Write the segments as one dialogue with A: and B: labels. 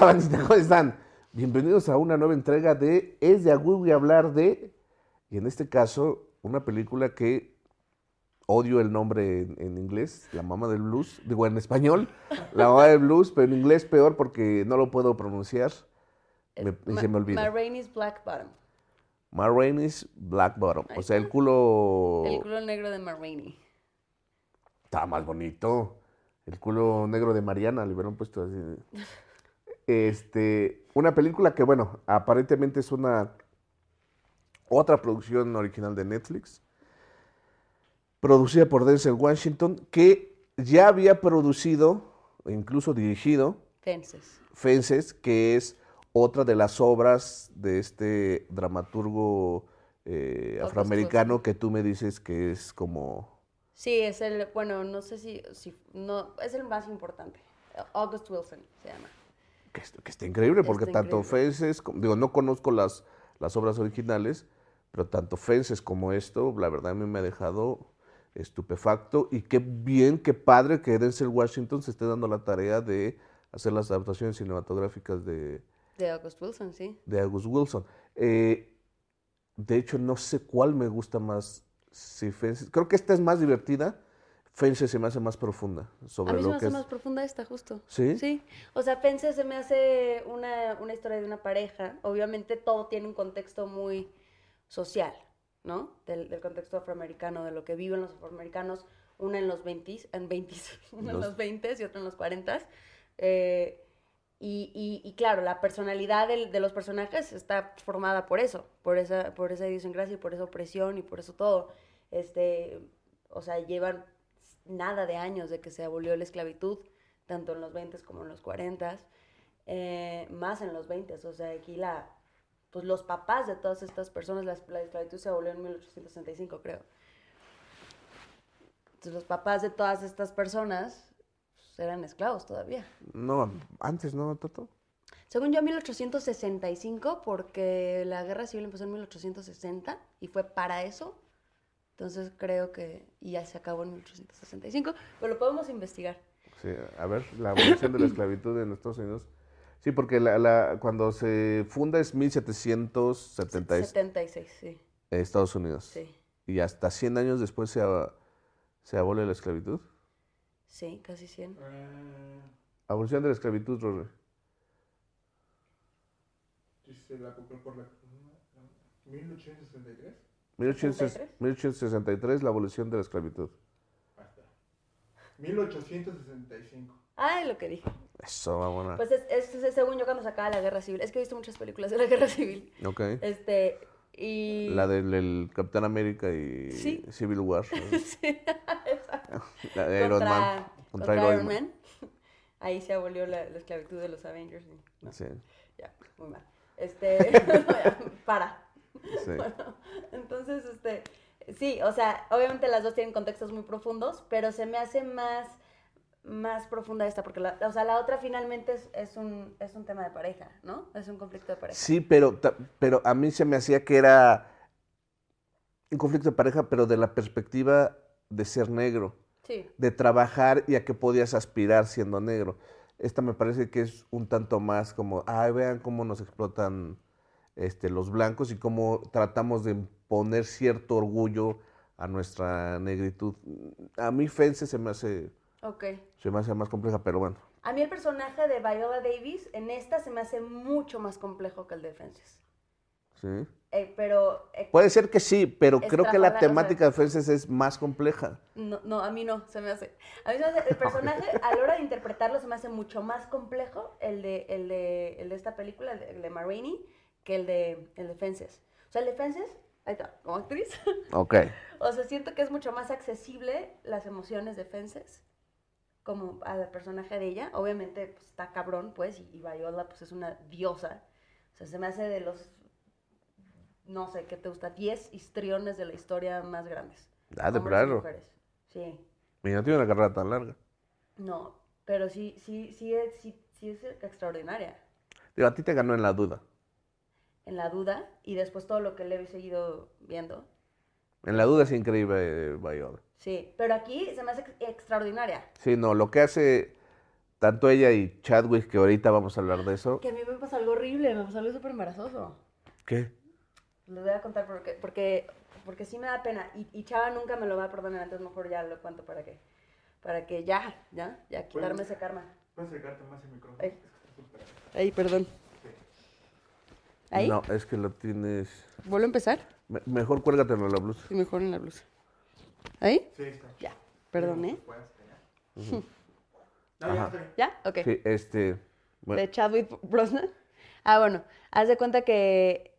A: bandita? ¿Cómo están? Bienvenidos a una nueva entrega de Es de Agüey voy a hablar de, y en este caso, una película que odio el nombre en, en inglés, La Mamá del Blues, digo en español, La Mamá del Blues, pero en inglés peor porque no lo puedo pronunciar me- y
B: Ma-
A: se me olvida.
B: Ma Rainey's Black Bottom.
A: Ma Rainey's Black Bottom, o sea, el culo
B: El culo negro de Ma Rainey.
A: está más bonito. El culo negro de Mariana, le hubieran puesto así. Este, una película que, bueno, aparentemente es una otra producción original de Netflix, producida por Denzel Washington, que ya había producido, e incluso dirigido,
B: Fences.
A: Fences, que es otra de las obras de este dramaturgo eh, afroamericano que tú me dices que es como...
B: Sí, es el, bueno, no sé si, si no, es el más importante. August Wilson se llama.
A: Que, est- que está increíble, porque
B: Está
A: tanto
B: increíble.
A: Fences, como- digo, no conozco las, las obras originales, pero tanto Fences como esto, la verdad a mí me ha dejado estupefacto y qué bien, qué padre que Denzel Washington se esté dando la tarea de hacer las adaptaciones cinematográficas de,
B: De August Wilson, sí.
A: de August Wilson. Eh, de hecho, no sé cuál me gusta más. Si Fences, creo que esta es más divertida. Fences se me hace más profunda sobre
B: A mí se
A: lo
B: me
A: que
B: hace
A: es.
B: más profunda esta, justo.
A: ¿Sí?
B: Sí. O sea, Fences se me hace una, una historia de una pareja. Obviamente todo tiene un contexto muy social, ¿no? Del, del contexto afroamericano, de lo que viven los afroamericanos, una en los 20s, en 20s, una en
A: Los-
B: los 20s y otra en los 40s. Eh, y, y- y claro, la personalidad del- de los personajes está formada por eso, por esa, por esa idiosincrasia y por esa opresión y por eso todo. Este, o sea, llevan nada de años de que se abolió la esclavitud, tanto en los 20 como en los 40, eh, más en los 20, o sea, aquí la, pues los papás de todas estas personas, la, la esclavitud se abolió en 1865, creo. Entonces los papás de todas estas personas pues, eran esclavos todavía.
A: No, antes no, Toto.
B: Según yo, 1865, porque la guerra civil empezó en 1860 y fue para eso. Entonces creo que y ya se acabó en 1865, pero lo podemos investigar.
A: Sí, a ver, la abolición de la esclavitud en Estados Unidos. Sí, porque la, la- cuando se funda es 1776
B: 76, sí,
A: en Estados Unidos.
B: sí,
A: Y hasta 100 años después se, se abole la esclavitud.
B: sí, casi 100.
A: Abolición de la esclavitud, Rory.
C: Dice la compró por la 1863.
A: 1863,
B: 63.
A: 1863, la abolición de la esclavitud.
C: Hasta 1865.
B: Ay, lo que dije.
A: Eso, vámonos.
B: Pues es, es- es según yo cuando se acaba la guerra civil. Es que he visto muchas películas de la guerra civil.
A: ok.
B: Este, y...
A: La del el Capitán América y
B: Sí.
A: Civil War.
B: sí, exacto.
A: La de Iron Man.
B: contra
A: Contra
B: Iron Man. Ahí se abolió la, la esclavitud de los Avengers. y- no,
A: Sí,
B: ya, muy mal. Este, no, ya, para.
A: Sí.
B: Bueno, entonces, este, sí, o sea, obviamente las dos tienen contextos muy profundos, pero se me hace más, más profunda esta, porque la, o sea, la otra finalmente es, es un, es un tema de pareja, ¿no? Es un conflicto de pareja.
A: Sí, pero, pero a mí se me hacía que era un conflicto de pareja, pero de la perspectiva de ser negro,
B: Sí,
A: de trabajar y a qué podías aspirar siendo negro. Esta me parece que es un tanto más como, ay, vean cómo nos explotan este, los blancos y cómo tratamos de imponer cierto orgullo a nuestra negritud. A mí Fence se me hace,
B: ok.
A: se me hace más compleja, pero bueno.
B: A mí el personaje de Viola Davis en esta se me hace mucho más complejo que el de Fences.
A: ¿sí?
B: Eh, pero eh,
A: Puede ser que sí, pero creo que la
B: Estrafalaria, o sea-
A: temática de Fences es más compleja.
B: no, no, a mí no, se me hace. A mí se me hace, el personaje a la hora de interpretarlo se me hace mucho más complejo el de, el de, el de esta película, el de, el de Ma Rainey, que el de, el de Fences. O sea, el de Fences, ahí está, como actriz.
A: Ok.
B: O sea, siento que es mucho más accesible las emociones de Fences como al personaje de ella. Obviamente pues, está cabrón, pues, y, y Viola pues es una diosa. O sea, se me hace de los, no sé, ¿qué te gusta? 10 histriones de la historia más grandes.
A: Ah, de plano.
B: mujeres. Sí,
A: Y no tiene una carrera tan larga.
B: no, pero sí, sí, sí es, sí, sí es extraordinaria.
A: Digo, a ti te ganó en la duda.
B: En la duda, y después todo lo que le he seguido viendo.
A: En la duda es increíble Viola.
B: Sí, pero aquí se me hace ex- extraordinaria.
A: Sí, no, lo que hace tanto ella y Chadwick, que ahorita vamos a hablar de eso.
B: Que a mí me pasó algo horrible, me pasó algo súper embarazoso.
A: ¿Qué?
B: Les voy a contar porque, porque, porque sí me da pena. Y, y Chava nunca me lo va a perdonar, entonces mejor ya lo cuento para que, para que ya, ya, ya quitarme ese karma.
C: Puedes acercarte más el micrófono.
B: Ay. Ahí, perdón. Ahí,
A: No, es que lo tienes...
B: ¿vuelvo a empezar?
A: Me- mejor cuélgatelo en la blusa.
B: Sí, mejor en la blusa. ¿Ahí?
C: Sí, está.
B: Ya, perdón, ¿eh?
C: No. ¿Ya?
B: Ok.
A: Sí, este... bueno,
B: de Chadwick Brosnan. Ah, bueno, haz de cuenta que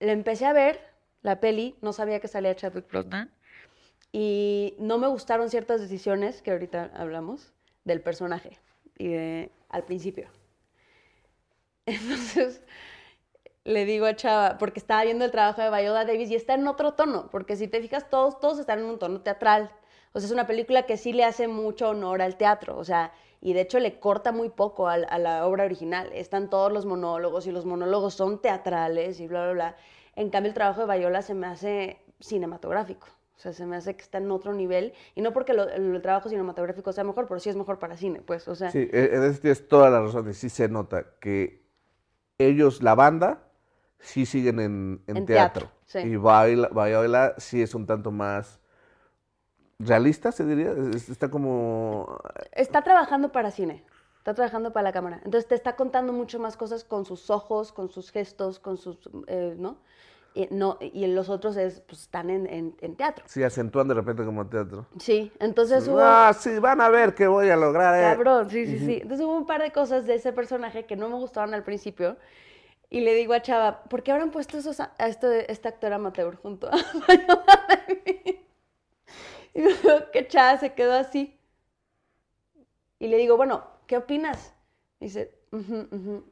B: le empecé a ver la peli, no sabía que salía Chadwick Brosnan, y no me gustaron ciertas decisiones que ahorita hablamos del personaje y de- al principio. Entonces le digo a Chava, porque estaba viendo el trabajo de Viola Davis y está en otro tono, porque si te fijas, todos, todos están en un tono teatral. O sea, es una película que sí le hace mucho honor al teatro, o sea, y de hecho le corta muy poco al- a, la obra original. Están todos los monólogos y los monólogos son teatrales y bla, bla, bla. En cambio, el trabajo de Viola se me hace cinematográfico. O sea, se me hace que está en otro nivel. Y no porque el, trabajo cinematográfico sea mejor, pero sí es mejor para cine, pues. O sea,
A: Sí, e- en eso tienes toda la razón y sí se nota que ellos, la banda, sí siguen en, en
B: En
A: teatro.
B: teatro, sí.
A: Y Viola, Viola sí es un tanto más realista, se diría. Es- Está como...
B: está trabajando para cine, está trabajando para la cámara. Entonces te está contando mucho más cosas con sus ojos, con sus gestos, con sus, eh, ¿no? Y, no, y los otros es, pues, están en, en- en teatro.
A: Sí, acentúan de repente como teatro.
B: Sí, entonces hubo...
A: Ah, sí, van a ver que voy a lograr. eh.
B: Cabrón, sí, sí, sí. Entonces hubo un par de cosas de ese personaje que no me gustaron al principio. Y le digo a Chava, ¿por qué habrán puesto esos a, a este, este actor amateur junto a? Y me que Chava se quedó así. Y le digo, bueno, ¿qué opinas? Dice, "Ujú, ujú".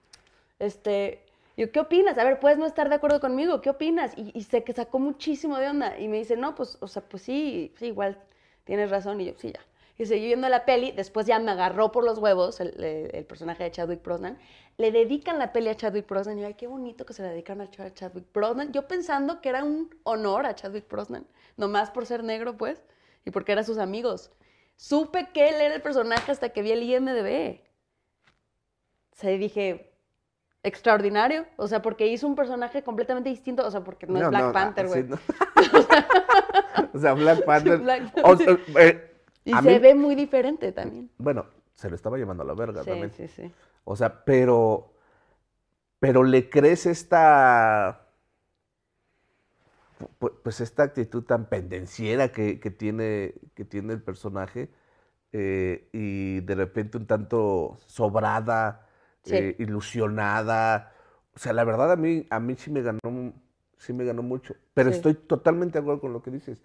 B: este, yo, ¿qué opinas? A ver, puedes no estar de acuerdo conmigo, ¿qué opinas? Y, y se que sacó muchísimo de onda. Y me dice, no, pues, o sea, pues sí, sí, igual tienes razón. Y yo, sí, ya. Y seguí viendo la peli, después ya me agarró por los huevos el, el- el personaje de Chadwick Brosnan. Le dedican la peli a Chadwick Brosnan. Y yo, ay, qué bonito que se la dedican a Ch- Chadwick Brosnan. Yo pensando que era un honor a Chadwick Brosnan, nomás por ser negro, pues, y porque eran sus amigos. Supe que él era el personaje hasta que vi el IMDB. O sea, dije, extraordinario. O sea, porque hizo un personaje completamente distinto. O sea, porque no, es Black
A: no,
B: Panther, güey.
A: sí, no. o sea, Black Panther.
B: Black
A: o-
B: Panther.
A: eh,
B: Y se
A: mí-
B: ve muy diferente también.
A: Bueno, se lo estaba llevando a la verga
B: Sí,
A: también.
B: sí, sí.
A: O sea, pero. Pero le crees esta. pu- Pues esta actitud tan pendenciera que, que tiene, que tiene el personaje. eh, y de repente un tanto sobrada,
B: Sí.
A: eh, ilusionada. O sea, la verdad a mí, a mí sí me ganó, sí me ganó mucho. Pero
B: Sí.
A: estoy totalmente de acuerdo con lo que dices.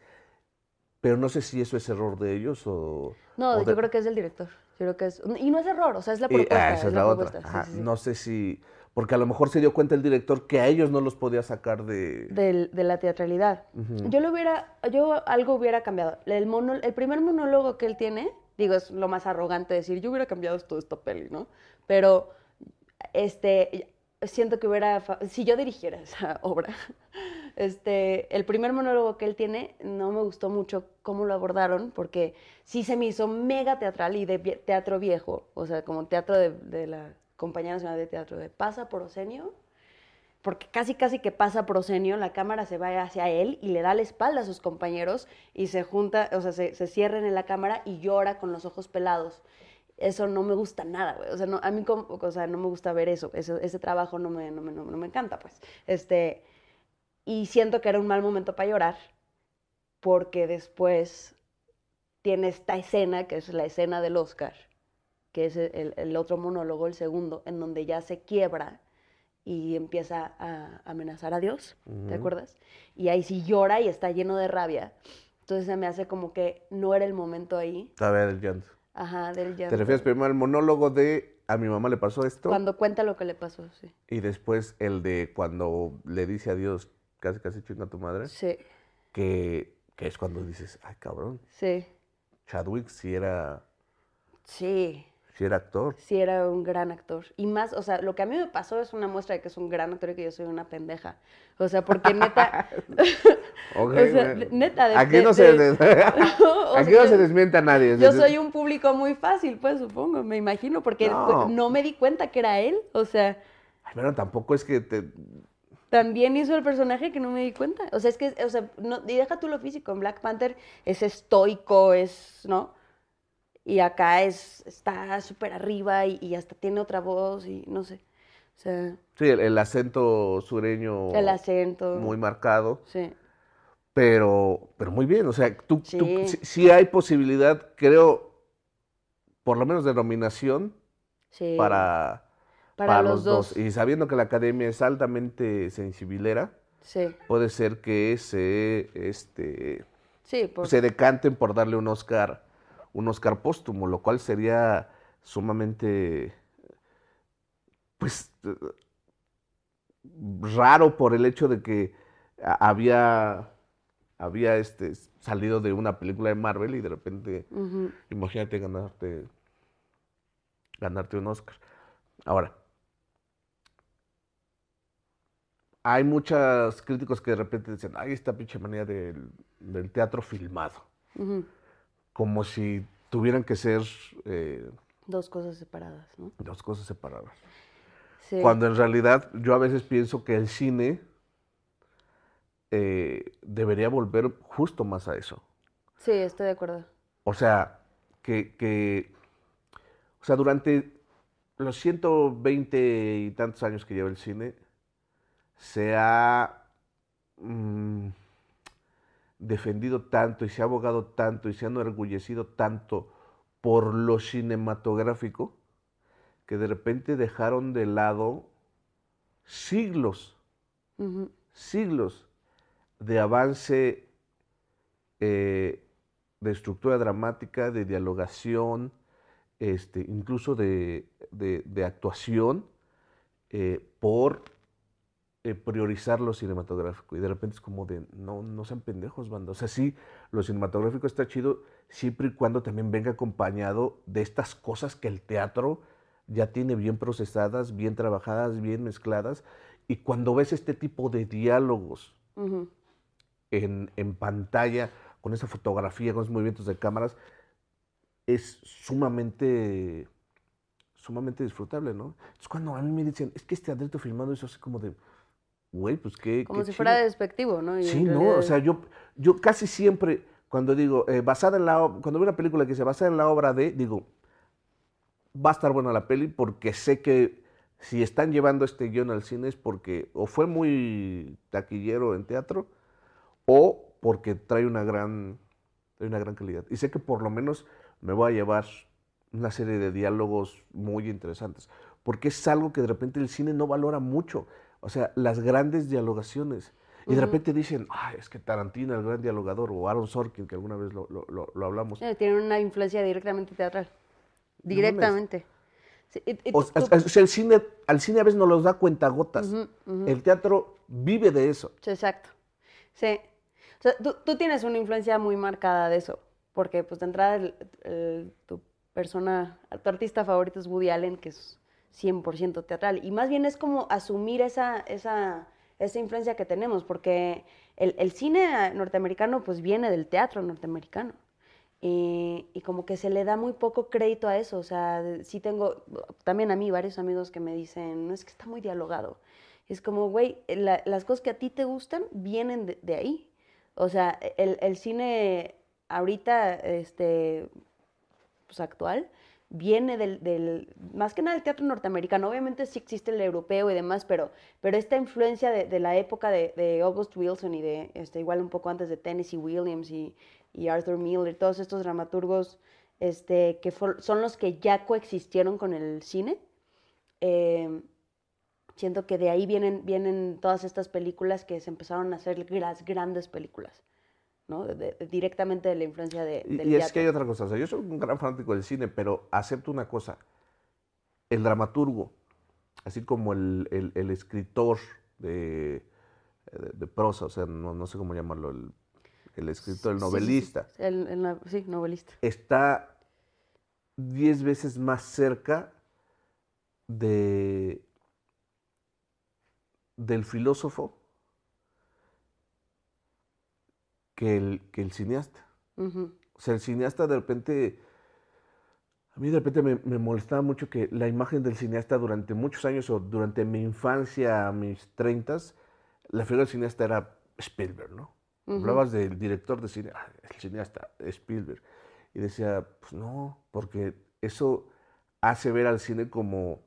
A: Pero no sé si eso es error de ellos o.
B: No,
A: o
B: yo creo que es del director. Yo creo que es... Y no es error, o sea, es la
A: y- ah,
B: propuesta.
A: esa es la, otra.
B: propuesta, sí,
A: Ajá,
B: sí, sí.
A: No sé si. Porque a lo mejor se dio cuenta el director que a ellos no los podía sacar de.
B: De la teatralidad. Yo lo hubiera, yo algo hubiera cambiado. El, mono, el primer monólogo que él tiene, digo, es lo más arrogante decir, yo hubiera cambiado toda esta peli, ¿no? Pero, este, siento que hubiera, si yo dirigiera esa obra, este, el primer monólogo que él tiene, no me gustó mucho cómo lo abordaron, porque sí se me hizo mega teatral y de teatro viejo, o sea, como teatro de, la Compañía Nacional de Teatro, de Pasa por Osenio, porque casi casi que pasa proscenio, la cámara se va hacia él y le da la espalda a sus compañeros y se junta, o sea, se, se cierran en la cámara y llora con los ojos pelados. Eso no me gusta nada, güey. O sea, no, a mí como, o sea, no me gusta ver eso. Eso- ese trabajo no me, no, me, no, no me encanta, pues. Este, y siento que era un mal momento para llorar porque después tiene esta escena, que es la escena del Oscar, que es el, el otro monólogo, el segundo, en donde ya se quiebra y empieza a amenazar a Dios, ¿te acuerdas? Y ahí sí llora y está lleno de rabia. Entonces se me hace como que no era el momento ahí,
A: A ver, el llanto.
B: Ajá, del
A: ¿Te
B: llanto.
A: refieres primero al monólogo de a mi mamá le pasó esto?
B: Cuando cuenta lo que le pasó, sí.
A: Y después el de cuando le dice a Dios, casi casi chinga a tu madre.
B: Sí,
A: Que, que es cuando dices, ay cabrón,
B: sí,
A: Chadwick sí era.
B: sí.
A: Si era actor.
B: sí era un gran actor. Y más, o sea, lo que a mí me pasó es una muestra de que es un gran actor y que yo soy una pendeja. O sea, porque neta,
A: Ok,
B: O sea,
A: bueno.
B: neta, de-
A: Aquí
B: de-
A: no se,
B: de-
A: des-
B: O
A: aquí
B: sea,
A: no se desmienta nadie.
B: yo soy un público muy fácil, pues supongo, me imagino, porque
A: No.
B: no, me di cuenta que era él. O sea,
A: Ay, Pero tampoco es que te...
B: también hizo el personaje que no me di cuenta. O sea, es que, o sea, no, y deja tú lo físico, en Black Panther es estoico, es, ¿no? Y acá es, está súper arriba y, y hasta tiene otra voz y no sé. O sea,
A: Sí, el, el acento sureño
B: el acento.
A: muy marcado,
B: Sí.
A: pero, pero muy bien. O sea, tú, tú-
B: Sí.
A: sí, sí hay posibilidad, creo, por lo menos de nominación
B: Sí.
A: para,
B: Para
A: para
B: los dos.
A: Y sabiendo que la academia es altamente sensibilera,
B: Sí.
A: puede ser que se, este,
B: Sí, por-
A: se decanten por darle un Oscar, un Oscar póstumo, lo cual sería sumamente, pues, raro por el hecho de que había, había este, salido de una película de Marvel y de repente, imagínate ganarte, ganarte un Oscar. Ahora, hay muchos críticos que de repente dicen, ay, esta pinche manía del, del teatro filmado. Como si tuvieran que ser eh,
B: Dos cosas separadas, ¿no?
A: dos cosas separadas.
B: Sí.
A: Cuando en realidad yo a veces pienso que el cine eh, debería volver justo más a eso.
B: Sí, estoy de acuerdo.
A: O sea, que, que- o sea, durante los 120 y tantos años que lleva el cine, se ha mm, defendido tanto y se ha abogado tanto y se ha enorgullecido tanto por lo cinematográfico que de repente dejaron de lado siglos siglos de avance eh, de estructura dramática, de dialogación, este, incluso de, de- de actuación, eh, por eh, priorizar lo cinematográfico. Y de repente es como de, no, no sean pendejos, banda. O sea, sí, lo cinematográfico está chido siempre y cuando también venga acompañado de estas cosas que el teatro ya tiene bien procesadas, bien trabajadas, bien mezcladas. Y cuando ves este tipo de diálogos
B: Ujú.
A: en, en pantalla, con esa fotografía, con esos movimientos de cámaras, es sumamente, sumamente disfrutable, ¿no? Es cuando a mí me dicen, es que este Andrito filmando eso así como de, güey, pues qué.
B: Como
A: qué
B: si
A: chido".
B: fuera despectivo, ¿no? Y
A: Sí, no,
B: realidad
A: o sea, yo, yo casi siempre, cuando digo, eh, basada en la, cuando veo una película que se basa en la obra de, digo, va a estar buena la peli porque sé que si están llevando este guion al cine es porque o fue muy taquillero en teatro o porque trae una gran, trae una gran calidad. Y sé que por lo menos me voy a llevar una serie de diálogos muy interesantes, porque es algo que de repente el cine no valora mucho. O sea, las grandes dialogaciones. Y de repente dicen, ay, es que Tarantino, el gran dialogador, o Aaron Sorkin, que alguna vez lo, lo- lo- lo hablamos.
B: Eh, Tiene una influencia directamente teatral. Directamente. Sí,
A: O,
B: tú-
A: o- o sea, el cine, al cine a veces nos los da cuentagotas.
B: Ujú, ujú.
A: El teatro vive de eso.
B: Sí, exacto. Sí. O sea, tú, tú tienes una influencia muy marcada de eso, porque pues de entrada el- el- tu persona, tu artista favorito es Woody Allen, que es 100% teatral, y más bien es como asumir esa, esa, esa influencia que tenemos, porque el, el cine norteamericano pues viene del teatro norteamericano. Y, como que se le da muy poco crédito a eso. O sea, sí tengo, también a mí, varios amigos que me dicen, no es que está muy dialogado. Es como, güey, la- las cosas que a ti te gustan vienen de, de ahí. O sea, el, el cine ahorita, este, pues actual, viene del, del, más que nada del teatro norteamericano. Obviamente sí existe el europeo y demás, pero, pero esta influencia de, de la época de, August Wilson y de, este, igual un poco antes de Tennessee Williams y, y Arthur Miller, todos estos dramaturgos este, que son los que ya coexistieron con el cine. eh, siento que de ahí vienen, vienen todas estas películas que se empezaron a hacer las grandes películas, ¿no? De- de- directamente de la influencia de,
A: Y,
B: del
A: y es que hay otra cosa. O sea, yo soy un gran fanático del cine, pero acepto una cosa. El dramaturgo, así como el, el- el escritor de, prosa, o sea, no, no sé cómo llamarlo, el, el escritor, el
B: Sí, sí, sí,
A: novelista,
B: el- sí, novelista.
A: está diez veces más cerca de, del filósofo que el, que el cineasta. O sea, el cineasta de repente, a mí de repente me, me molestaba mucho que la imagen del cineasta durante muchos años o durante mi infancia, mis treintas, la figura del cineasta era Spielberg, ¿no?
B: Ujú.
A: Hablabas del director de cine, "Ah, el cineasta, Spielberg. Y decía, pues no, porque eso hace ver al cine como,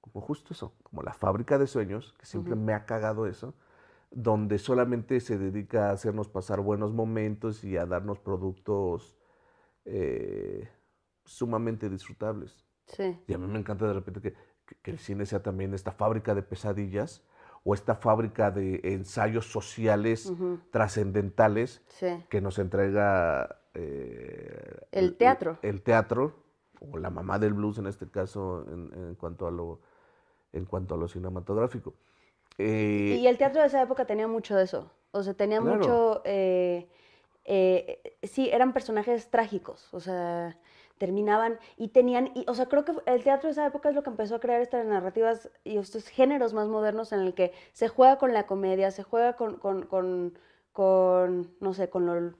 A: como justo eso, como la fábrica de sueños, que siempre me ha cagado eso, donde solamente se dedica a hacernos pasar buenos momentos y a darnos productos eh, sumamente disfrutables.
B: Sí.
A: Y a mí me encanta de repente que, que- el cine sea también esta fábrica de pesadillas o esta fábrica de ensayos sociales trascendentales
B: Sí.
A: que nos entrega eh,
B: El teatro.
A: El, teatro, o la mamá del blues en este caso, en, en cuanto a lo en cuanto a lo cinematográfico. Eh,
B: Y el teatro de esa época tenía mucho de eso. O sea, tenía
A: Claro.
B: mucho. eh, eh, sí, eran personajes trágicos. O sea, terminaban y tenían. Y, o sea, creo que el teatro de esa época es lo que empezó a crear estas narrativas y estos géneros más modernos en el que se juega con la comedia, se juega con. con, con, con, no sé, con lo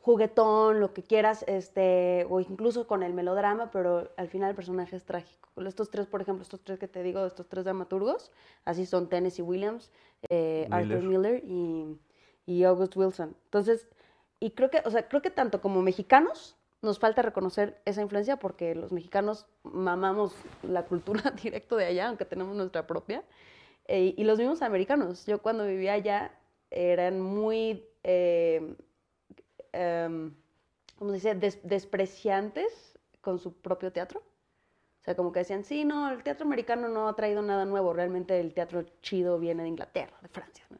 B: juguetón, lo que quieras, este, o incluso con el melodrama, pero al final el personaje es trágico. Estos tres, por ejemplo, estos tres que te digo, estos tres dramaturgos, así son Tennessee Williams, eh, Arthur Miller y, y August Wilson. Entonces, y creo que, o sea, creo que tanto como mexicanos nos falta reconocer esa influencia porque los mexicanos mamamos la cultura directo de allá, aunque tenemos nuestra propia. Eh, y los mismos americanos. Yo cuando vivía allá eran muy, eh, em, ¿cómo se dice?, Des- despreciantes con su propio teatro. O sea, como que decían, sí, no, el teatro americano no ha traído nada nuevo, realmente el teatro chido viene de Inglaterra, de Francia. ¿no?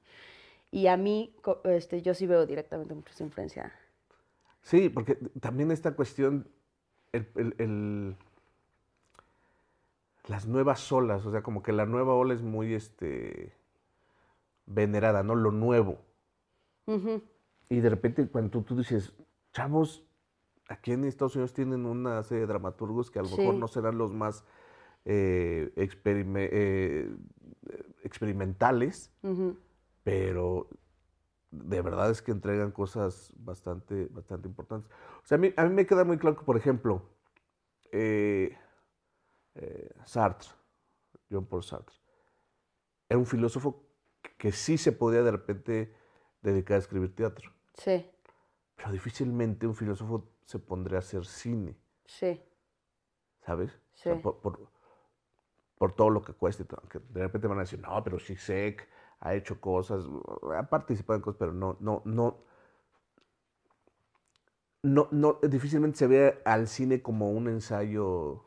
B: Y a mí, este, yo sí veo directamente mucha influencia.
A: Sí, porque también esta cuestión, el- el- el- las nuevas olas, o sea, como que la nueva ola es muy este, venerada, ¿no? Lo nuevo.
B: Ujú,
A: Y de repente cuando tú, dices, chavos, aquí en Estados Unidos tienen una serie de dramaturgos que a lo mejor no serán los más eh, experime- eh, experimentales, pero de verdad es que entregan cosas bastante, bastante importantes. O sea, a mí, a mí me queda muy claro que, por ejemplo, eh, Sartre, John Paul Sartre, era un filósofo que sí se podía de repente dedicar a escribir teatro,
B: Sí,
A: pero difícilmente un filósofo se pondría a hacer cine,
B: sí,
A: ¿sabes? O sea,
B: Sí.
A: por, por- por todo lo que todo, aunque de repente van a decir, no, pero Zizek ha hecho cosas, ha participado en cosas, pero no, no, no, no, no, difícilmente se ve al cine como un ensayo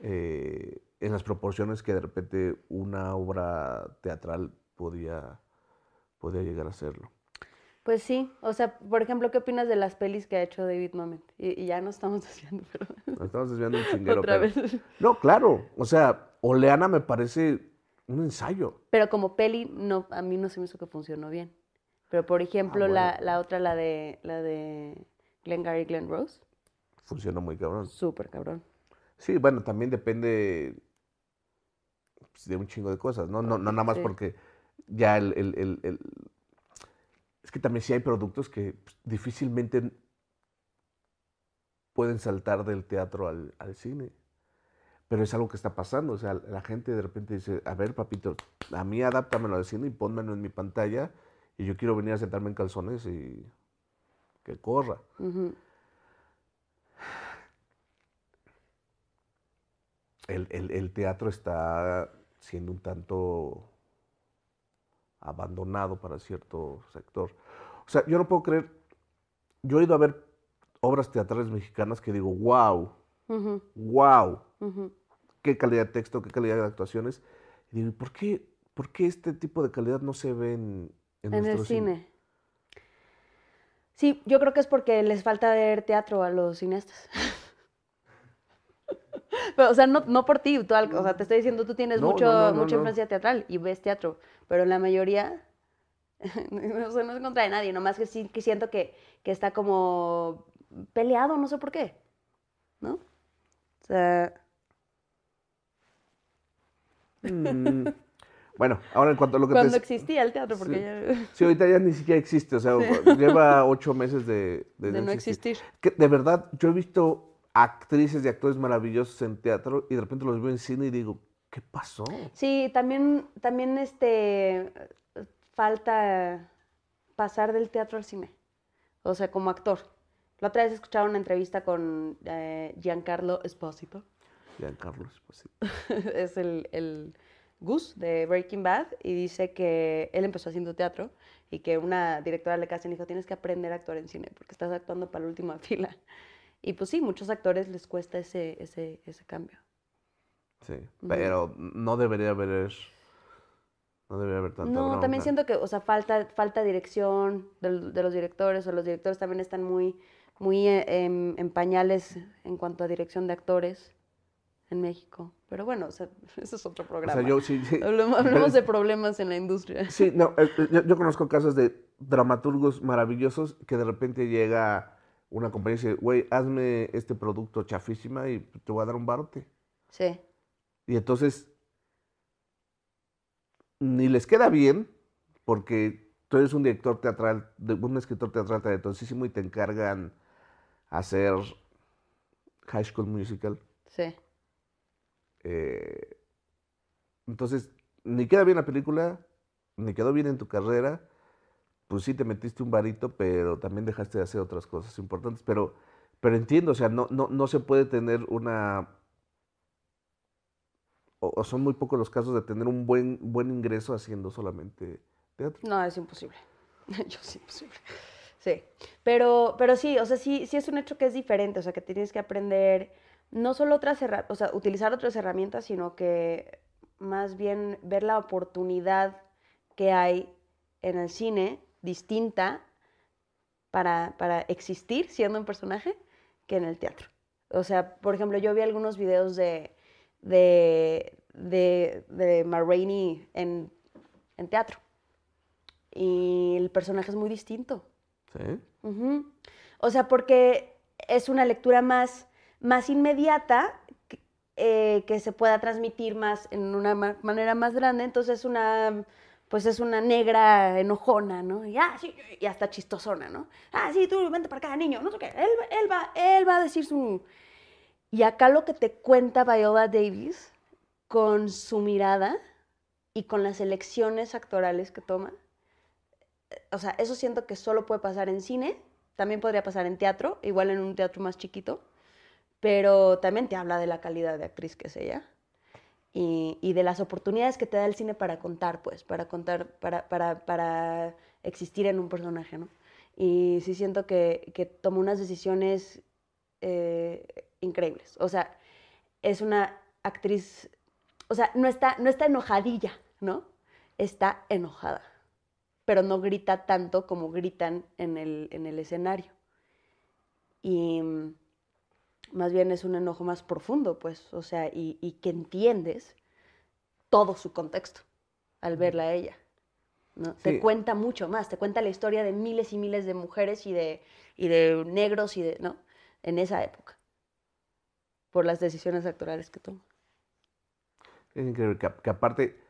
A: eh, en las proporciones que de repente una obra teatral podía, podía llegar a serlo.
B: Pues sí, o sea, por ejemplo, ¿qué opinas de las pelis que ha hecho David Mamet? Y, y ya nos estamos desviando, pero
A: Nos estamos desviando un chinguero.
B: otra
A: pero-
B: vez.
A: No, claro, o sea, Oleana me parece un ensayo.
B: Pero como peli, no, a mí no se me hizo que funcionó bien. Pero por ejemplo,
A: Ah,
B: la,
A: bueno.
B: la otra, la de, la de Glenn Gary, Glenn Rose,
A: Funcionó muy cabrón.
B: súper cabrón.
A: Sí, bueno, también depende pues, de un chingo de cosas, ¿no? No, no nada más
B: Sí.
A: porque ya el, el- Es que también sí hay productos que pues, difícilmente pueden saltar del teatro al, al cine. Pero es algo que está pasando. O sea, la gente de repente dice, a ver, papito, a mí adáptamelo al cine y pónmelo en mi pantalla y yo quiero venir a sentarme en calzones y que corra. El, el- el teatro está siendo un tanto abandonado para cierto sector. O sea, yo no puedo creer, yo he ido a ver obras teatrales mexicanas que digo, wow,
B: Ujú,
A: wow, qué calidad de texto, qué calidad de actuaciones. Y digo, ¿por qué, por qué este tipo de calidad no se ve en, en
B: En el
A: nuestro
B: cine. Sí, yo creo que es porque les falta ver teatro a los cineastas. Pero, o sea, no, no por ti, tú o sea, te estoy diciendo, tú tienes
A: No,
B: mucho,
A: no, no, no,
B: mucha
A: no.
B: influencia teatral y ves teatro, pero la mayoría, o sea, no es contra de nadie, nomás que sí que siento que, que está como peleado, no sé por qué. sea,
A: Mm, bueno, ahora en cuanto a lo que
B: cuando
A: te...
B: existía el teatro, porque
A: Sí.
B: ya
A: Sí, ahorita ya ni siquiera existe, o sea, lleva ocho meses de, de
B: de no existir.
A: Que, de verdad, yo he visto actrices y actores maravillosos en teatro y de repente los veo en cine y digo, ¿qué pasó?
B: Sí, también, también este falta pasar del teatro al cine. O sea, como actor. La otra vez escuchaba una entrevista con eh, Giancarlo Esposito.
A: Giancarlo Esposito.
B: es el, el Gus de Breaking Bad y dice que él empezó haciendo teatro y que una directora le casting dijo, tienes que aprender a actuar en cine porque estás actuando para la última fila. Y pues sí, muchos actores les cuesta ese, ese, ese cambio.
A: Sí, pero no debería haber... No debería haber tanta
B: No, también
A: bronca.
B: siento que, o sea, falta, falta dirección del- de, los directores, o los directores también están muy, muy eh, em, en pañales en cuanto a dirección de actores en México. Pero bueno, o sea, eso es otro
A: O
B: programa.
A: sea, yo sí... sí,
B: hablemos
A: es-
B: de problemas en la industria.
A: Sí, no, eh, eh, yo, yo conozco casos de dramaturgos maravillosos que de repente llega una compañía dice, güey, hazme este producto chafísima y te voy a dar un barote.
B: Sí,
A: Y entonces ni les queda bien porque tú eres un director teatral, un escritor teatral talentosísimo y te encargan hacer High School Musical.
B: sí.
A: Eh, entonces, ni queda bien la película, ni quedó bien en tu carrera. Pues sí, te metiste un varito, pero también dejaste de hacer otras cosas importantes. Pero, pero entiendo, o sea, no, no, no se puede tener una. O, son muy pocos los casos de tener un buen, buen ingreso haciendo solamente teatro.
B: No, es imposible. Yo sí, imposible. Sí. Pero, pero sí, o sea, sí, sí es un hecho que es diferente, o sea, que tienes que aprender no solo otras herramientas, o sea, utilizar otras herramientas, sino que más bien ver la oportunidad que hay en el cine distinta para, para existir siendo un personaje que en el teatro. O sea, por ejemplo, yo vi algunos videos de, de, de, de Ma Rainey en, en teatro y el personaje es muy distinto.
A: ¿Sí?
B: O sea, porque es una lectura más, más inmediata que, eh, que se pueda transmitir más en una ma- manera más grande. Entonces es una, pues es una negra enojona, ¿no? Y, ah, sí, y hasta chistosona, ¿no? Ah, sí, tú vente para acá, niño, no sé qué. Él, va- él, va, él va a decir su... Y acá lo que te cuenta Viola Davis con su mirada y con las elecciones actorales que toma, o sea, eso siento que solo puede pasar en cine, también podría pasar en teatro, igual en un teatro más chiquito, pero también te habla de la calidad de actriz que es ella y, y de las oportunidades que te da el cine para contar, pues, para contar, para, para, para existir en un personaje, ¿no? Y sí siento que, que toma unas decisiones eh, increíbles. O sea, es una actriz, o sea, no está, no está enojadilla, ¿no? Está enojada pero no grita tanto como gritan en el, en el escenario. Y mm, más bien es un enojo más profundo, pues, o sea, y, y que entiendes todo su contexto al verla a ella. ¿no?
A: Sí.
B: Te cuenta mucho más, te cuenta la historia de miles y miles de mujeres y de, y de negros y de, ¿no? En esa época, por las decisiones actorales que toma.
A: Es increíble que, que aparte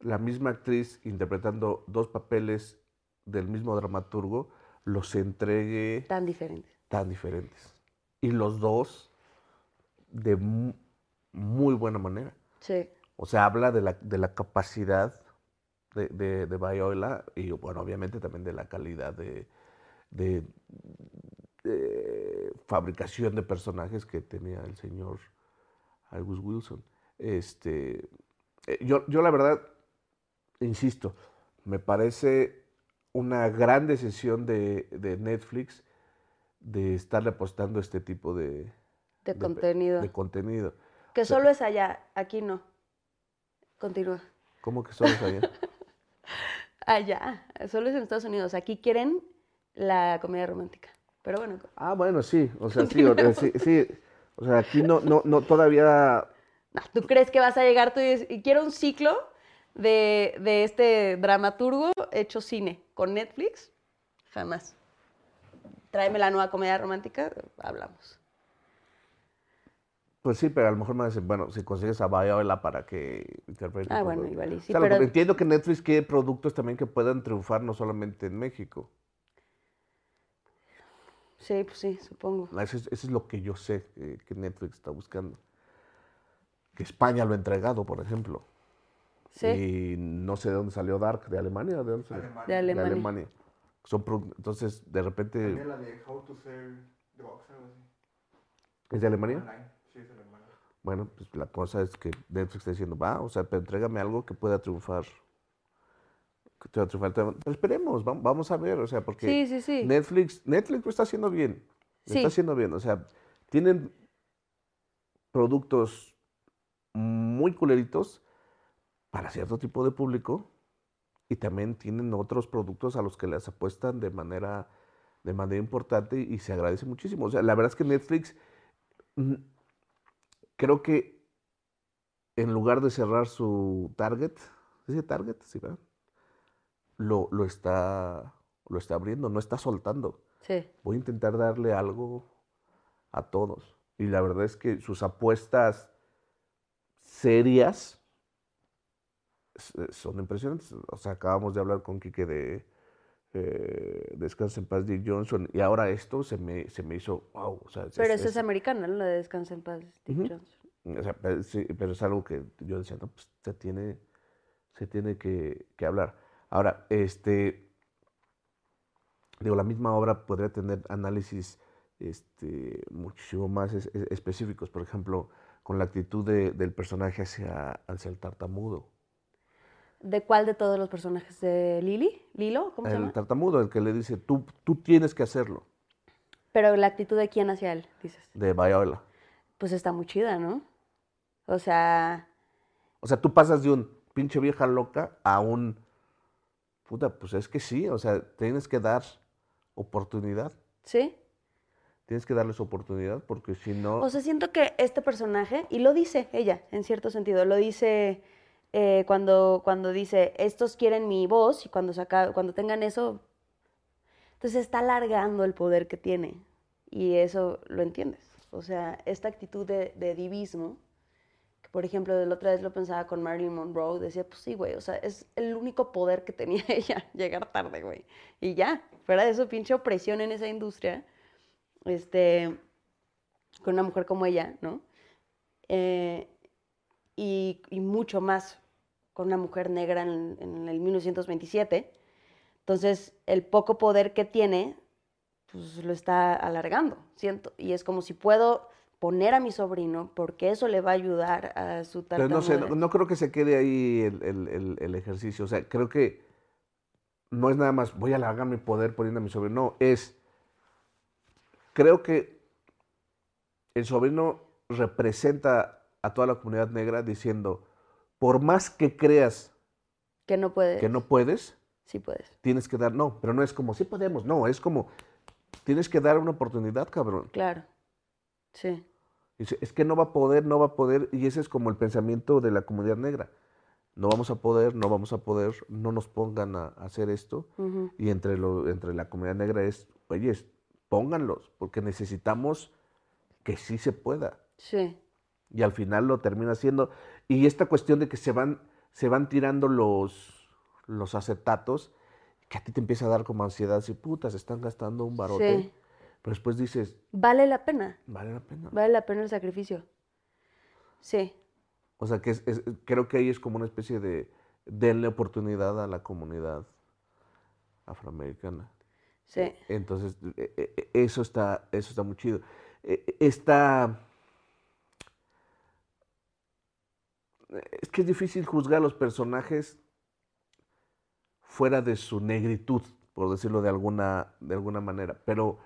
A: la misma actriz interpretando dos papeles del mismo dramaturgo los entregue
B: Tan diferente.
A: tan diferentes. Y los dos de mu- muy buena manera.
B: Sí,
A: O sea, habla de la, de la capacidad de, de, de Viola y, bueno, obviamente también de la calidad de, de- de fabricación de personajes que tenía el señor Angus Wilson. Este, eh, yo, yo la verdad, insisto, me parece una gran decisión de, de Netflix de estarle apostando a este tipo de,
B: de
A: de-
B: contenido.
A: de contenido.
B: que solo es allá, aquí no. Continúa.
A: ¿Cómo que somos allá?
B: Allá, solo es en Estados Unidos. Aquí quieren la comedia romántica. Pero bueno,
A: Ah, bueno, sí, o sea, sí, o, sí, sí, o sea, aquí no, no, no, todavía,
B: no, ¿tú crees que vas a llegar tú y dices, y quiero un ciclo de, de este dramaturgo hecho cine con Netflix? Jamás. Tráeme la nueva comedia romántica, hablamos.
A: Pues sí, pero a lo mejor me dicen, bueno, si consigues a Viola para que interprete.
B: Ah, bueno, igual y
A: o
B: sí,
A: sea, que entiendo que Netflix quiere productos también que puedan triunfar no solamente en México.
B: Sí, pues sí, supongo.
A: Eso es, eso es lo que yo sé eh, que Netflix está buscando. Que España lo ha entregado, por ejemplo.
B: Sí,
A: Y no sé de dónde salió Dark, de Alemania, ¿de dónde salió?
C: Alemania.
B: de
A: De
B: Alemania.
A: Son produ- entonces, de repente,
C: También la de How to Sell Drugs, algo así.
A: ¿es de Alemania?
C: Online. Sí, es alemana.
A: Bueno, pues la cosa es que Netflix está diciendo, va, o sea, pero entrégame algo que pueda triunfar. Que pueda triunfar. Pero esperemos, vam- vamos a ver, o sea, porque
B: Sí, sí, sí.
A: Netflix, Netflix lo está haciendo bien. Lo
B: Sí.
A: está haciendo bien. O sea, tienen productos muy culeritos para cierto tipo de público y también tienen otros productos a los que les apuestan de manera, de manera importante y se agradece muchísimo. O sea, la verdad es que Netflix mm, creo que en lugar de cerrar su target, ¿se dice target? Sí, ¿verdad? Lo, lo, está, lo está abriendo, no está soltando
B: Sí,
A: voy a intentar darle algo a todos. Y la verdad es que sus apuestas serias son impresionantes. O sea, acabamos de hablar con Quique de eh, Descansa en Paz, Dick Johnson, y ahora esto se me, se me hizo, wow. O sea,
B: pero
A: es-
B: eso es
A: es-
B: americana, ¿no? La de Descansa en paz, Dick. Johnson.
A: o sea, pero, sí, pero es algo que yo decía, no, pues se tiene, se tiene que, que hablar. Ahora, este, digo, la misma obra podría tener análisis este, muchísimo más es- es- específicos, por ejemplo, con la actitud de- del personaje hacia, hacia el tartamudo.
B: ¿De cuál de todos los personajes? ¿De Lily? ¿Lilo? ¿Cómo se
A: El
B: llama?
A: tartamudo, el que le dice, tú, tú tienes que hacerlo,
B: Pero la actitud de quién hacia él, dices.
A: de Viola.
B: Pues está muy chida, ¿no? O sea,
A: O sea, tú pasas de un pinche vieja loca a un. Puta, pues es que sí, o sea, tienes que dar oportunidad.
B: ¿sí?
A: Tienes que darles oportunidad porque si no.
B: O sea, siento que este personaje, y lo dice ella, en cierto sentido, lo dice eh, cuando, cuando dice, estos quieren mi voz, y cuando, cuando tengan eso, entonces está alargando el poder que tiene. Y eso lo entiendes. O sea, esta actitud de, de divismo, que por ejemplo, la otra vez lo pensaba con Marilyn Monroe, decía, pues sí, güey, o sea, es el único poder que tenía ella, llegar tarde, güey. Y ya, fuera de eso, pinche opresión en esa industria, este, con una mujer como ella, ¿no? Eh, y, y mucho más con una mujer negra en, en el 1927. Entonces, el poco poder que tiene, pues lo está alargando, siento. Y es como si puedo poner a mi sobrino, porque eso le va a ayudar a su
A: pero no sé, no,
B: tartamudez.
A: no creo que se quede ahí el, el- el- el ejercicio. O sea, creo que no es nada más voy a alargar mi poder poniendo a mi sobrino. No, es. Creo que el sobrino representa a toda la comunidad negra diciendo: por más que creas
B: Que no puede.
A: que no puedes,
B: Sí puedes.
A: tienes que dar, no, pero no es como, sí podemos, no, es como, tienes que dar una oportunidad, cabrón.
B: Claro. Sí.
A: Dice, es que no va a poder, no va a poder, y ese es como el pensamiento de la comunidad negra. No vamos a poder, no vamos a poder, no nos pongan a, a hacer esto. Y entre, lo, entre la comunidad negra es, oye, pónganlos, porque necesitamos que sí se pueda.
B: Sí.
A: Y al final lo termina haciendo. Y esta cuestión de que se van, se van tirando los, los acetatos, que a ti te empieza a dar como ansiedad, si putas, se están gastando un barote.
B: Sí.
A: Pero después dices,
B: Vale la pena.
A: vale la pena.
B: Vale la pena el sacrificio. Sí.
A: O sea, que es- es- creo que ahí es como una especie de denle oportunidad a la comunidad afroamericana.
B: Sí.
A: Entonces, e- e- eso está, eso está muy chido. E- e- Esta... Es que es difícil juzgar a los personajes fuera de su negritud, por decirlo de alguna, de alguna manera. Pero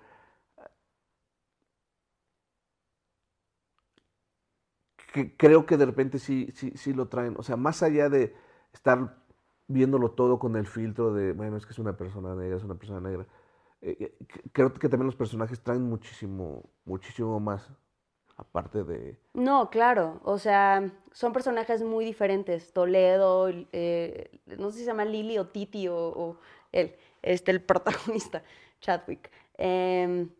A: que creo que de repente sí, sí, sí lo traen. O sea, más allá de estar viéndolo todo con el filtro de, bueno, es que es una persona negra, es una persona negra. eh, eh, creo que también los personajes traen muchísimo, muchísimo más, aparte de...
B: No, claro. O sea, son personajes muy diferentes. Toledo, eh, no sé si se llama Lily o Titi o, él, este, el protagonista, Chadwick. Em,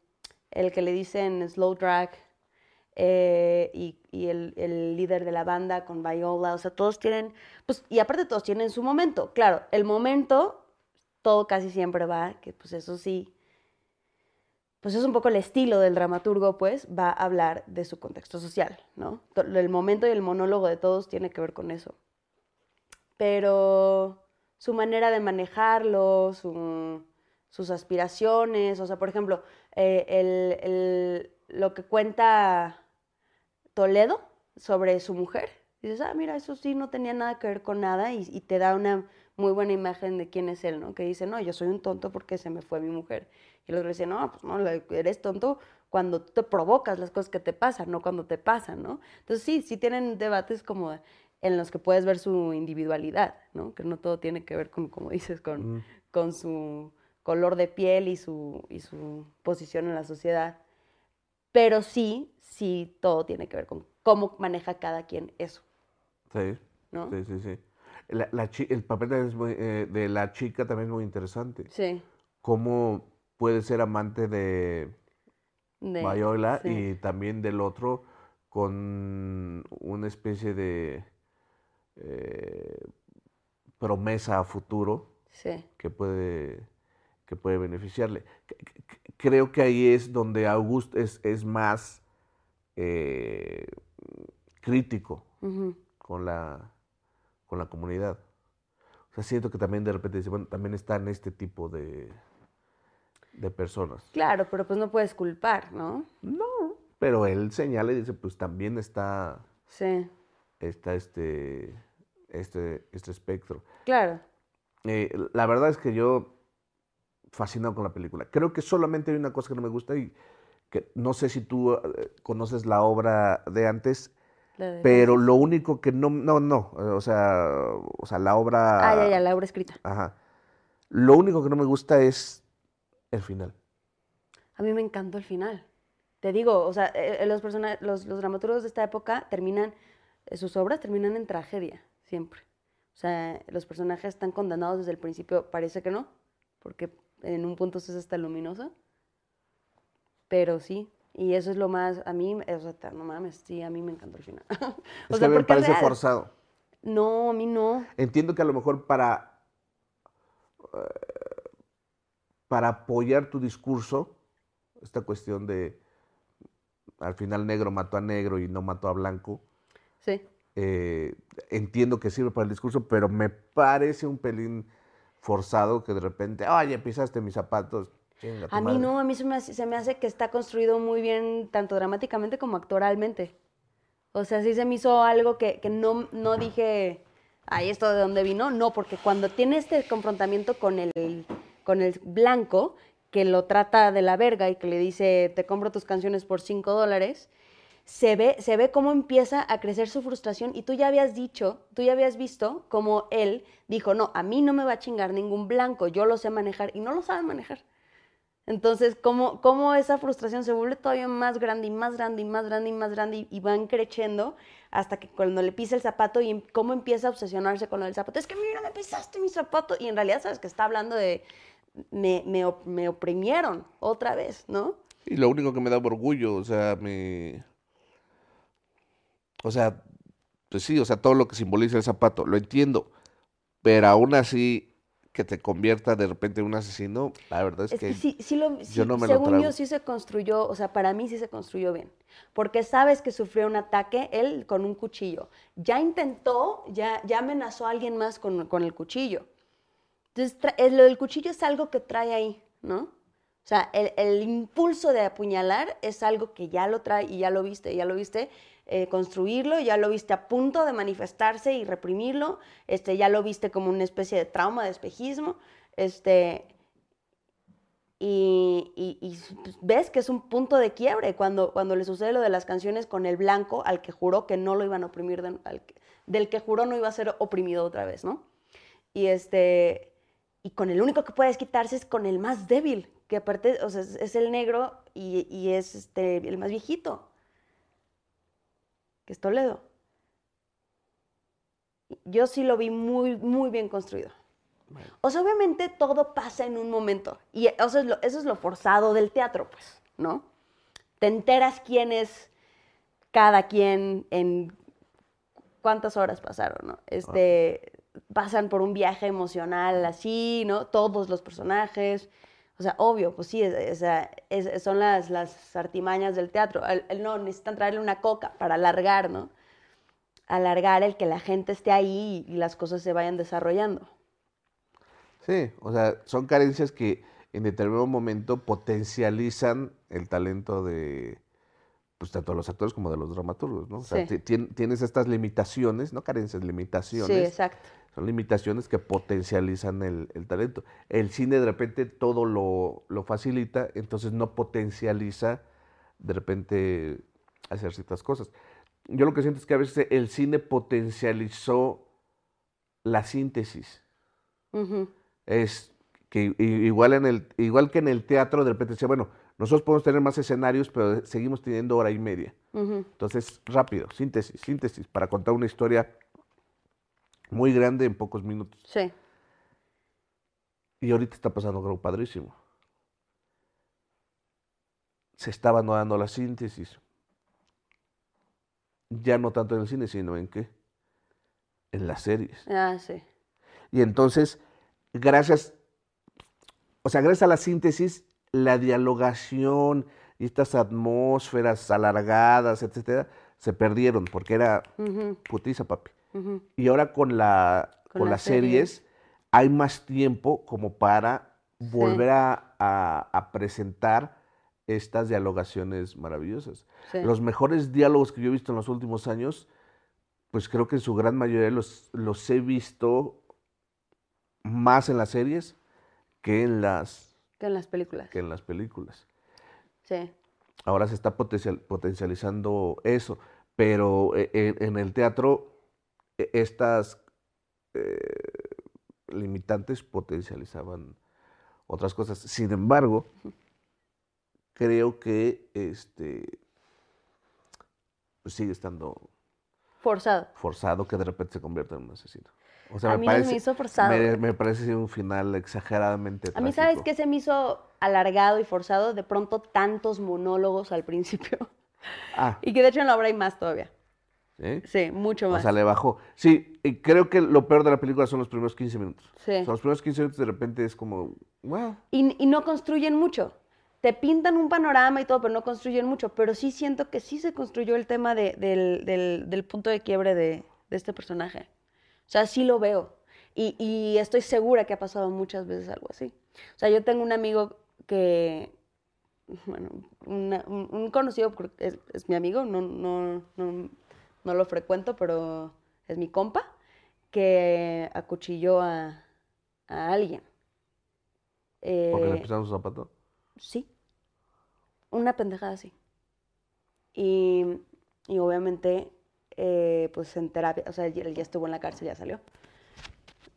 B: el que le dicen Slow Drag. eh, y, y el, el líder de la banda con Viola, o sea, todos tienen, pues, y aparte todos tienen su momento. Claro, el momento, todo casi siempre va, que pues eso sí, pues es un poco el estilo del dramaturgo, pues, va a hablar de su contexto social, ¿no? El momento y el monólogo de todos tiene que ver con eso. Pero su manera de manejarlo, su- sus aspiraciones, o sea, por ejemplo, eh, el- lo que cuenta Toledo sobre su mujer, dices, ah, mira, eso sí no tenía nada que ver con nada y, y te da una muy buena imagen de quién es él, ¿no? Que dice, no, yo soy un tonto porque se me fue mi mujer. Y el otro dice, no, pues no, eres tonto cuando te provocas las cosas que te pasan, no cuando te pasan, ¿no? Entonces sí, sí tienen debates como en los que puedes ver su individualidad, ¿no? Que no todo tiene que ver con, como dices, con,
A: Mm.
B: con su color de piel y su, y su posición en la sociedad. Pero sí, sí, todo tiene que ver con cómo maneja cada quien eso,
A: Sí,
B: ¿no?
A: sí, sí. sí. La- la chi- el papel muy, eh, de la chica también es muy interesante.
B: Sí.
A: Cómo puede ser amante de
B: de-
A: Viola
B: sí.
A: y también del otro con una especie de eh, promesa a futuro
B: Sí,
A: que puede, que puede beneficiarle. Creo que ahí es donde August es, es más eh, crítico con la, con la comunidad. O sea, siento que también de repente dice, bueno, también están este tipo de, de personas.
B: Claro, pero pues no puedes culpar, ¿no?
A: No, pero él señala y dice, pues también está,
B: Sí,
A: está este, este, este espectro.
B: claro.
A: Eh, la verdad es que yo fascinado con la película. Creo que solamente hay una cosa que no me gusta y que no sé si tú eh, conoces la obra de antes,
B: de-
A: pero lo único que no, no, no, eh, o sea, o sea, la obra...
B: Ah, ya, ya, la obra escrita.
A: Ajá. Lo único que no me gusta es el final.
B: A mí me encantó el final. Te digo, o sea, eh, eh, los, persona- los, los dramaturgos de esta época terminan, eh, sus obras terminan en tragedia, siempre. O sea, los personajes están condenados desde el principio, parece que no, porque en un punto es hasta luminoso. Pero sí, y eso es lo más, a mí, o sea, no mames, sí, a mí me encantó el final. o sea,
A: que me parece
B: real.
A: forzado.
B: No, a mí no.
A: Entiendo que a lo mejor para, para apoyar tu discurso, esta cuestión de al final negro mató a negro y no mató a blanco,
B: Sí.
A: eh, entiendo que sirve para el discurso, pero me parece un pelín forzado que de repente, oye, pisaste mis zapatos. chinga
B: A mí
A: madre".
B: no, a mí se me, hace, se me hace que está construido muy bien, tanto dramáticamente como actoralmente. O sea, sí se me hizo algo que, que no, no dije, ay, ¿esto de dónde vino? No, porque cuando tiene este confrontamiento con el, con el blanco, que lo trata de la verga y que le dice, te compro tus canciones por cinco dólares, se ve, se ve cómo empieza a crecer su frustración y tú ya habías dicho, tú ya habías visto cómo él dijo, no, a mí no me va a chingar ningún blanco, yo lo sé manejar y no lo sabe manejar. Entonces, cómo, cómo esa frustración se vuelve todavía más grande y más grande y más grande y más grande y, y van creciendo hasta que cuando le pisa el zapato y em- cómo empieza a obsesionarse con lo del zapato. Es que mira, me pisaste mi zapato. Y en realidad sabes que está hablando de me, me, me oprimieron otra vez, ¿no?
A: Y lo único que me da orgullo, o sea, me... O sea, pues sí, o sea, todo lo que simboliza el zapato, lo entiendo, pero aún así que te convierta de repente en un asesino, la verdad es,
B: Es
A: que,
B: que sí, sí lo, sí,
A: no me lo
B: según yo sí se construyó, o sea, para mí sí se construyó bien, porque sabes que sufrió un ataque él con un cuchillo. Ya intentó, ya, ya amenazó a alguien más con, con el cuchillo. Entonces, lo del cuchillo es algo que trae ahí, ¿no? O sea, el, el impulso de apuñalar es algo que ya lo trae y ya lo viste, ya lo viste eh, construirlo, ya lo viste a punto de manifestarse y reprimirlo, este, ya lo viste como una especie de trauma, de espejismo, este, y, y- y pues, ves que es un punto de quiebre cuando, cuando le sucede lo de las canciones con el blanco al que juró que no lo iban a oprimir, del que juró no iba a ser oprimido otra vez, ¿no? Y este y con el único que puedes quitarse es con el más débil, que aparte, o sea, es, el negro y, y es este, el más viejito, que es Toledo. Yo sí lo vi muy, muy bien construido. O sea, obviamente todo pasa en un momento. Y o sea, es lo- eso es lo forzado del teatro, pues, ¿no? Te enteras quién es cada quien en cuántas horas pasaron, ¿no? Este, pasan por un viaje emocional así, ¿no? Todos los personajes. O sea, obvio, pues sí, son las, las artimañas del teatro. El, el no, necesitan traerle una coca para alargar, ¿no? Alargar el que la gente esté ahí y las cosas se vayan desarrollando.
A: Sí, o sea, son carencias que en determinado momento potencializan el talento de, pues tanto de los actores como de los dramaturgos, ¿no? O sea,
B: Sí.
A: ti- tien- tienes estas limitaciones, no carencias,
B: Sí,
A: limitaciones.
B: exacto.
A: Son limitaciones que potencializan el, el talento. El cine de repente todo lo, lo facilita, entonces no potencializa de repente hacer ciertas cosas. Yo lo que siento es que a veces el cine potencializó la síntesis. Es que igual, en el, igual que en el teatro de repente decía, bueno, nosotros podemos tener más escenarios, pero seguimos teniendo hora y media. Entonces, rápido, síntesis, síntesis, para contar una historia muy grande en pocos minutos.
B: Sí,
A: Y ahorita está pasando algo padrísimo. Se está abandonando la síntesis. Ya no tanto en el cine, sino en qué? En las series.
B: ah, sí.
A: Y entonces, gracias, o sea, gracias a la síntesis, la dialogación y estas atmósferas alargadas, etcétera, se perdieron porque era
B: Ujú,
A: putiza, papi. Y ahora con, la,
B: Con
A: con
B: las
A: series hay más tiempo como para volver a, a- a presentar estas dialogaciones maravillosas.
B: Sí.
A: Los mejores diálogos que yo he visto en los últimos años, pues creo que en su gran mayoría los, los he visto más en las series que en las,
B: Que en las películas.
A: que en las películas.
B: Sí.
A: Ahora se está potencial- potencializando eso, pero eh, en, en el teatro eh, estas eh, limitantes potencializaban otras cosas. Sin embargo, creo que este pues sigue estando
B: Forzado.
A: forzado que de repente se convierta en un asesino. O sea,
B: A
A: me
B: mí
A: parece,
B: me hizo forzado.
A: me, me parece un final exageradamente
B: A mí, ¿sabes
A: trágico.
B: qué se me hizo alargado y forzado? De pronto tantos monólogos al principio.
A: Ah,
B: Y que de hecho en la obra hay más todavía.
A: ¿eh?
B: Sí, mucho
A: O
B: más.
A: sea, le bajó. Sí, y creo que lo peor de la película son los primeros 15 minutos.
B: Sí.
A: O sea, los primeros 15 minutos de repente es como, wow.
B: Y, y no construyen mucho. Te pintan un panorama y todo, pero no construyen mucho. Pero sí siento que sí se construyó el tema de- del, del- del punto de quiebre de, de este personaje. O sea, sí lo veo. Y, y estoy segura que ha pasado muchas veces algo así. O sea, yo tengo un amigo que, bueno, una- un, conocido, porque es, es mi amigo, no, no, no, no lo frecuento, pero es mi compa, que acuchilló a, a alguien.
A: Porque le
B: Eh,
A: pisaron su zapato.
B: Sí. Una pendejada así. Y, y obviamente, eh, pues en terapia, o sea, él ya estuvo en la cárcel, ya salió.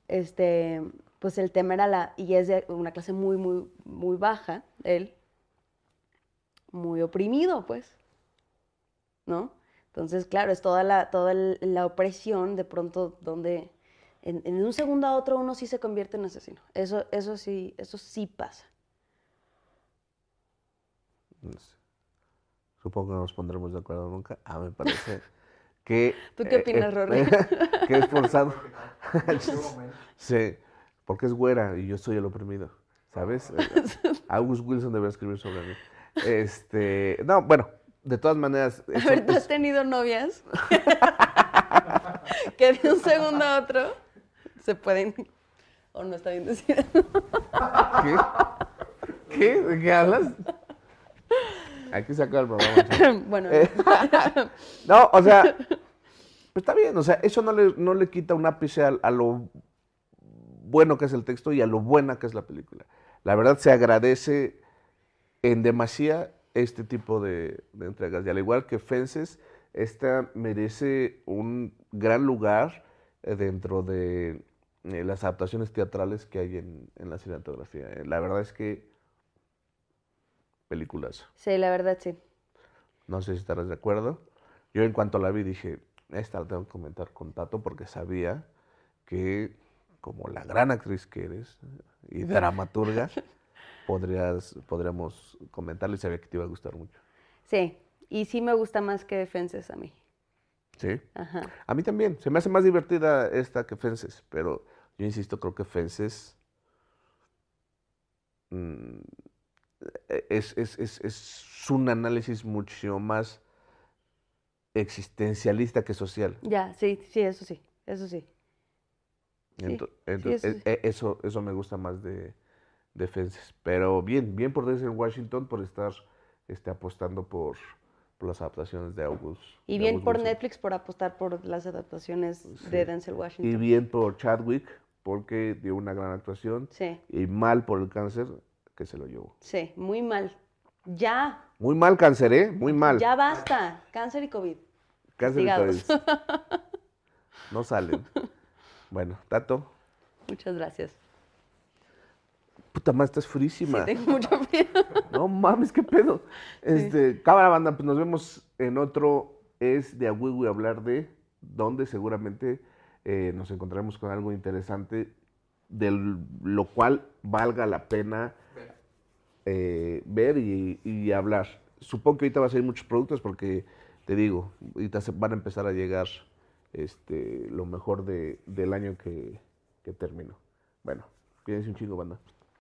B: Este, pues el tema era la, y es de una clase muy, muy, muy baja, él, muy oprimido, pues, ¿no? Entonces, claro, es toda la, toda la opresión de pronto donde en, en un segundo a otro uno sí se convierte en asesino. Eso, eso sí, eso sí pasa.
A: No sé. Supongo que no nos pondremos de acuerdo nunca. Ah, me parece que...
B: ¿Tú qué opinas, Rory?
A: que es forzado.
C: Qué momento.
A: sí, porque es güera y yo soy el oprimido, ¿sabes? August Wilson debería escribir sobre mí. Este, no, bueno, de todas maneras...
B: A
A: eso
B: ver, ¿tú
A: es-
B: has tenido novias? que de un segundo a otro se pueden... O no está bien decir.
A: ¿Qué? ¿Qué? ¿De qué hablas? Hay que sacar el programa.
B: bueno,
A: Eh, no, o sea, pues está bien, o sea, eso no le, no le quita un ápice a, a lo bueno que es el texto y a lo buena que es la película. La verdad se agradece en demasía este tipo de, de entregas. Y al igual que Fences, esta merece un gran lugar eh, dentro de eh, las adaptaciones teatrales que hay en, en la cinematografía. La verdad es que películas.
B: sí, la verdad sí.
A: No sé si estarás de acuerdo. Yo en cuanto la vi dije, esta la tengo que comentar con Tato porque sabía que como la gran actriz que eres y dramaturga, podrías, podríamos comentarle y sabía que te iba a gustar mucho.
B: Sí. Y sí me gusta más que Fences a mí.
A: Sí.
B: Ajá.
A: A mí también. Se me hace más divertida esta que Fences, pero yo insisto, creo que Fences mm, es, es- es- es un análisis mucho más existencialista que social.
B: Ya, sí, sí, eso sí, eso sí. Sí,
A: Ento-
B: sí,
A: entonces,
B: eso sí.
A: e- e- eso, eso me gusta más de, de Fences. Pero bien, bien por Denzel Washington por estar este, apostando por, por las adaptaciones de August.
B: Y
A: de
B: bien
A: August
B: por
A: Wilson.
B: Netflix por apostar por las adaptaciones
A: Sí.
B: de Denzel
A: Y
B: Washington.
A: bien por Chadwick porque dio una gran actuación.
B: Sí,
A: Y mal por el cáncer que se lo llevó.
B: sí, muy mal. Ya,
A: Muy mal cáncer, ¿eh? Muy mal.
B: ya basta. Cáncer y COVID.
A: Cáncer y
B: castigados.
A: COVID. No salen. Bueno, Tato.
B: Muchas gracias.
A: Puta madre, estás frísima.
B: Tengo mucho frío.
A: No mames, qué pedo. Este, cámara banda, pues nos vemos en otro es de a huevo y hablar de donde seguramente eh, nos encontraremos con algo interesante de lo cual valga la pena eh, ver y, hablar. Supongo que ahorita va a salir muchos productos porque te digo, ahorita se van a empezar a llegar este, lo mejor de- del año que, que. Bueno, cuídense un chingo, banda.